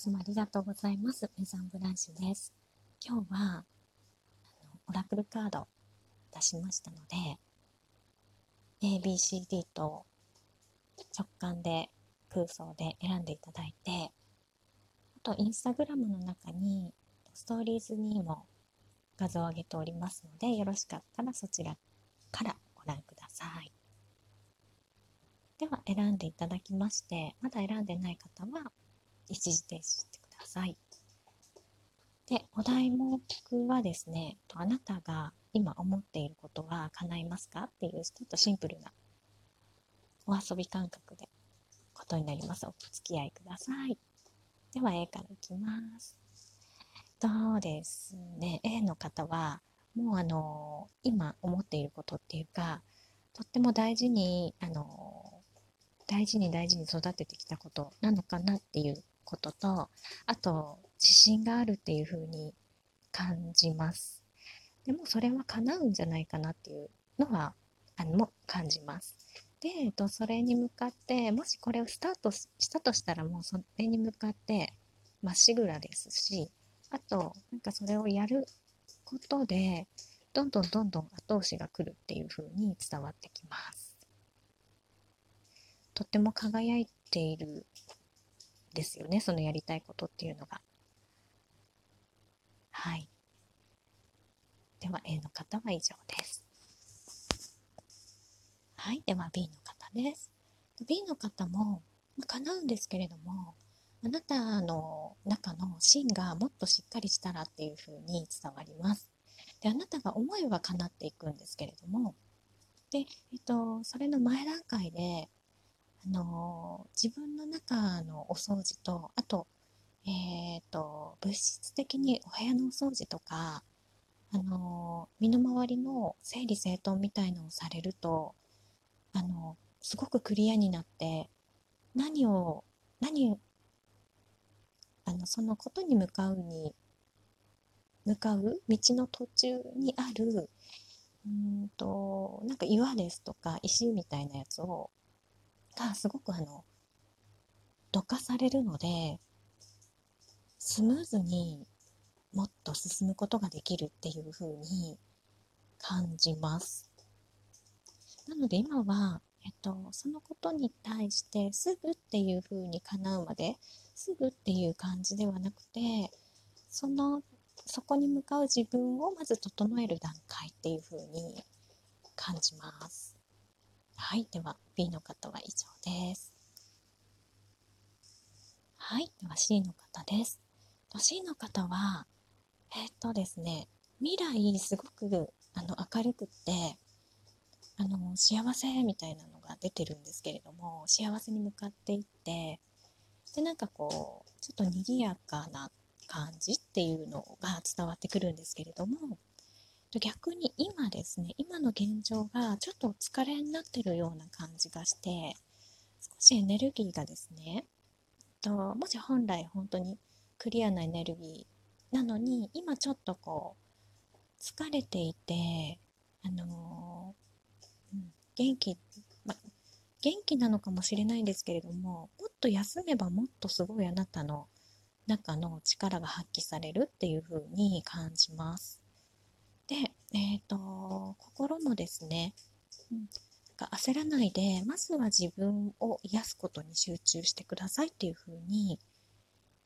つもありがとうございます。メザンブランシュです。今日は、オラクルカード出しましたので、ABCD と直感で空想で選んでいただいて、あとインスタグラムの中にストーリーズにも画像を上げておりますので、よろしかったらそちらからご覧ください。では選んでいただきまして、まだ選んでない方は一時停止してください。で、お題目はですね、あなたが今思っていることは叶いますかっていうちょっとシンプルなお遊び感覚でことになります。お付き合いください。では A からいきます。そうですね。A の方は、もうあの、今思っていることっていうか、とっても大事に、あの、大事に大事に育ててきたことなのかなっていうことと、あと、自信があるっていう風に感じます。でもそれは叶うんじゃないかなっていうのは、あの、も感じます。で、えっと、それに向かって、もしこれをスタートしたとしたらもうそれに向かってまっしぐらですし、あと、なんかそれをやることで、どんどんどんどん後押しが来るっていう風に伝わってきます。とっても輝いているですよね、そのやりたいことっていうのが。はい。では A の方は以上です。はい。では B の方です。B の方も叶うんですけれども、あなたの中の芯がもっとしっかりしたらっていうふうに伝わります。で、あなたが思いは叶っていくんですけれども、で、えっと、それの前段階で、あの、自分の中のお掃除と、あと、えっ、と、物質的にお部屋のお掃除とか、あの、身の回りの整理整頓みたいのをされると、あの、すごくクリアになって、何を、何あのそのことに向かうに向かう道の途中にあるうんとなんか岩ですとか石みたいなやつをがすごくあのどかされるのでスムーズにもっと進むことができるっていう風に感じます。なので今は、えっと、そのことに対してすぐっていう風に叶うまですぐっていう感じではなくてそのそこに向かう自分をまず整える段階っていう風に感じます。はい、では B の方は以上です。はい、では C の方です。C の方は、えー、っとですね、未来すごくあの明るくってあの幸せみたいなのが出てるんですけれども幸せに向かっていってでなんかこうちょっと賑やかな感じっていうのが伝わってくるんですけれども逆に今ですね今の現状がちょっとお疲れになってるような感じがして少しエネルギーがですねともし本来本当にクリアなエネルギーなのに今ちょっとこう疲れていてあのー、うん、元気ま元気なのかもしれないんですけれどももっと休めばもっとすごいあなたの中の力が発揮されるっていう風に感じます。えっ、ー、と心もですね、うん、焦らないでまずは自分を癒すことに集中してくださいっていう風に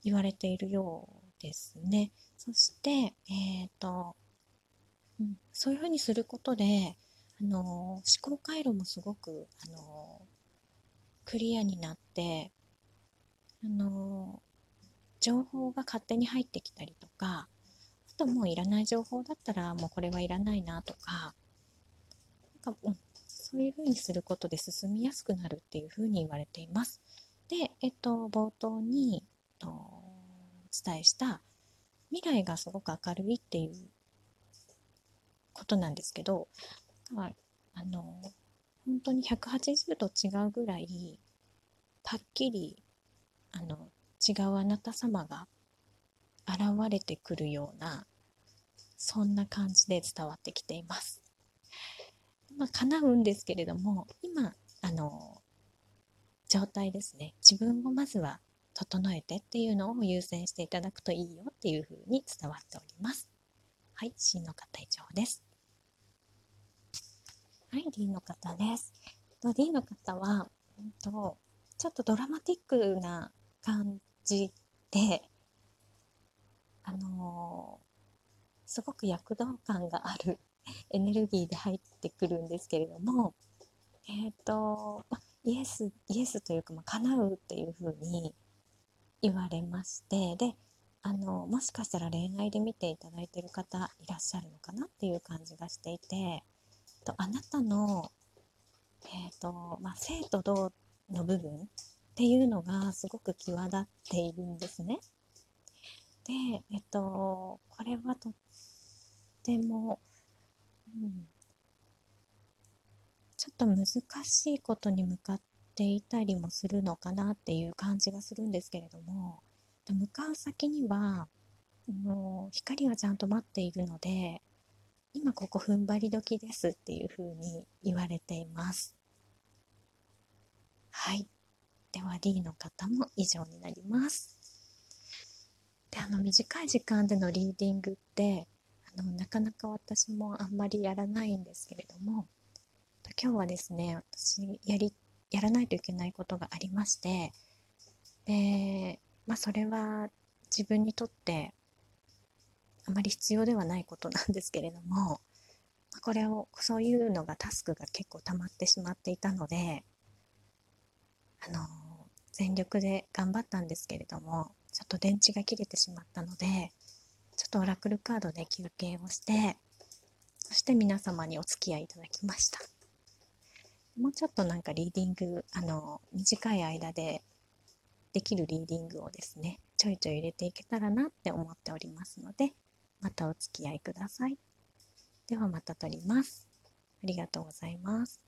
言われているようですね。そして、えっ、ー、と、うん、そういう風にすることであの思考回路もすごく、あのクリアになって、あの情報が勝手に入ってきたりとかあともういらない情報だったらもうこれはいらないなとかなんか、うん、そういうふうにすることで進みやすくなるっていうふうに言われています。で、えっと、冒頭に、と、お伝えした未来がすごく明るいっていうことなんですけど、あの本当に180度違うぐらいはっきりあの違うあなた様が現れてくるようなそんな感じで伝わってきています。まあ、叶うんですけれども今あの状態ですね自分をまずは整えてっていうのを優先していただくといいよっていうふうに伝わっております。はい、C の方以上です。はい、D の方です。D の方は、うんと、ちょっとドラマティックな感じで、あのー、すごく躍動感がある エネルギーで入ってくるんですけれども、えっ、ー、と、イエス、イエスというか、ま、叶うっていうふうに言われまして、で、あの、もしかしたら恋愛で見ていただいている方いらっしゃるのかなっていう感じがしていて、とあなたの、えっ、ー、と、ま、生と同の部分っていうのがすごく際立っているんですね。で、えっ、と、これはとっても、うん、ちょっと難しいことに向かっていたりもするのかなっていう感じがするんですけれども向かう先にはもう光がちゃんと待っているので今ここ踏ん張り時ですっていうふうに言われています。はい。では D の方も以上になります。であの短い時間でのリーディングってあのなかなか私もあんまりやらないんですけれども今日はですね私やりやらないといけないことがありましてでまあそれは自分にとってあまり必要ではないことなんですけれどもこれをそういうのがタスクが結構溜まってしまっていたのであの全力で頑張ったんですけれどもちょっと電池が切れてしまったのでちょっとオラクルカードで休憩をしてそして皆様にお付き合いいただきました。もうちょっとなんかリーディング、あの、短い間でできるリーディングをですね、ちょいちょい入れていけたらなって思っておりますので、またお付き合いください。ではまた撮ります。ありがとうございます。